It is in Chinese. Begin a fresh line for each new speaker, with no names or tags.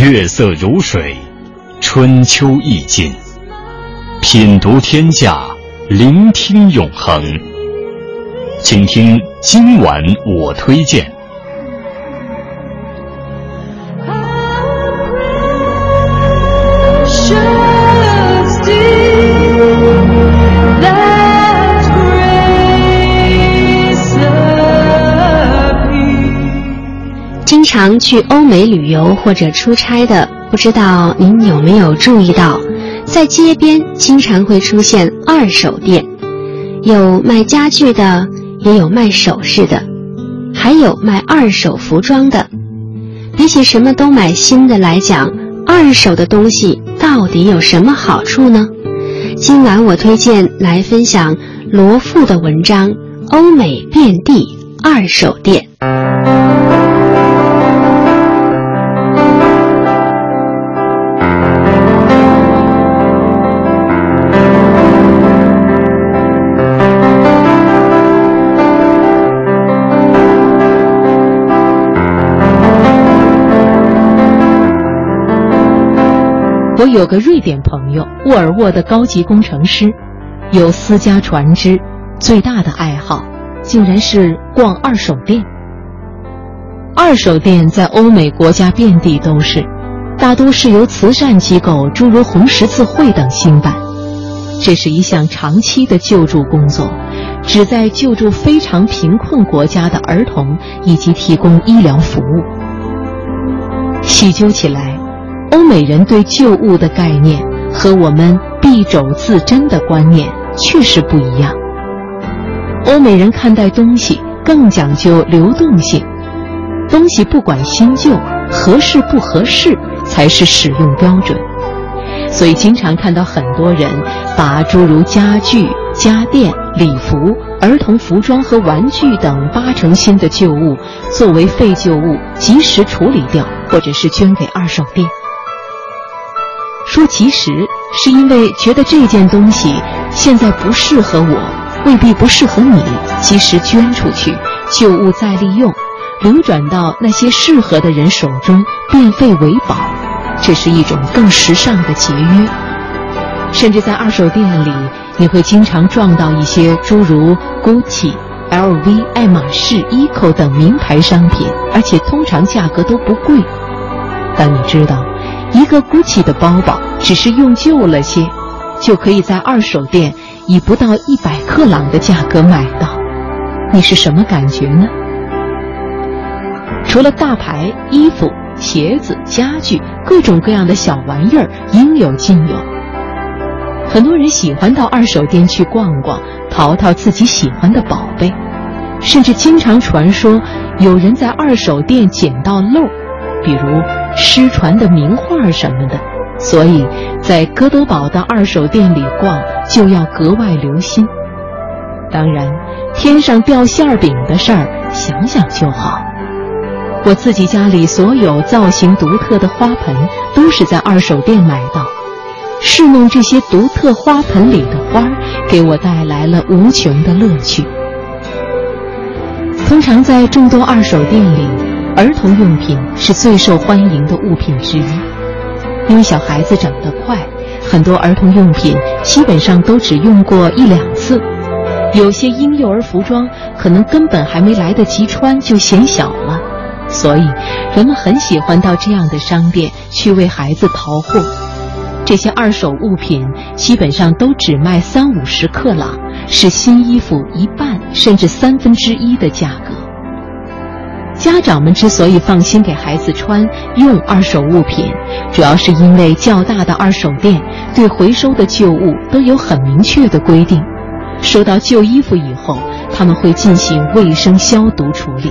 月色如水，春秋意境。品读天下，聆听永恒。请听今晚我推荐。
常去欧美旅游或者出差的，不知道您有没有注意到，在街边经常会出现二手店，有卖家具的，也有卖首饰的，还有卖二手服装的。比起什么都买新的来讲，二手的东西到底有什么好处呢？今晚我推荐来分享罗富的文章《欧美遍地二手店》。
我有个瑞典朋友，沃尔沃的高级工程师，有私家船只，最大的爱好竟然是逛二手店。二手店在欧美国家遍地都是，大多是由慈善机构，诸如红十字会等兴办。这是一项长期的救助工作，旨在救助非常贫困国家的儿童以及提供医疗服务。细究起来。欧美人对旧物的概念和我们敝帚自珍的观念确实不一样。欧美人看待东西更讲究流动性，东西不管新旧、合适不合适才是使用标准。所以，经常看到很多人把诸如家具、家电、礼服、儿童服装和玩具等八成新的旧物作为废旧物及时处理掉，或者是捐给二手店。说其实，是因为觉得这件东西现在不适合我，未必不适合你。及时捐出去，旧物再利用，流转到那些适合的人手中，变废为宝，这是一种更时尚的节约。甚至在二手店里，你会经常撞到一些诸如 GUCCI、LV、爱马仕、ECO 等名牌商品，而且通常价格都不贵。但你知道？一个 GUCCI 的包包，只是用旧了些，就可以在二手店以不到一百克朗的价格买到。你是什么感觉呢？除了大牌衣服、鞋子、家具，各种各样的小玩意儿应有尽有。很多人喜欢到二手店去逛逛，淘淘自己喜欢的宝贝，甚至经常传说有人在二手店捡到漏，比如。失传的名画什么的，所以在哥德堡的二手店里逛就要格外留心。当然，天上掉馅饼的事儿想想就好。我自己家里所有造型独特的花盆都是在二手店买到，侍弄这些独特花盆里的花，给我带来了无穷的乐趣。通常在众多二手店里。儿童用品是最受欢迎的物品之一，因为小孩子长得快，很多儿童用品基本上都只用过一两次，有些婴幼儿服装可能根本还没来得及穿就显小了，所以人们很喜欢到这样的商店去为孩子淘货。这些二手物品基本上都只卖三五十克朗，是新衣服一半甚至三分之一的价格。家长们之所以放心给孩子穿用二手物品，主要是因为较大的二手店对回收的旧物都有很明确的规定。收到旧衣服以后，他们会进行卫生消毒处理。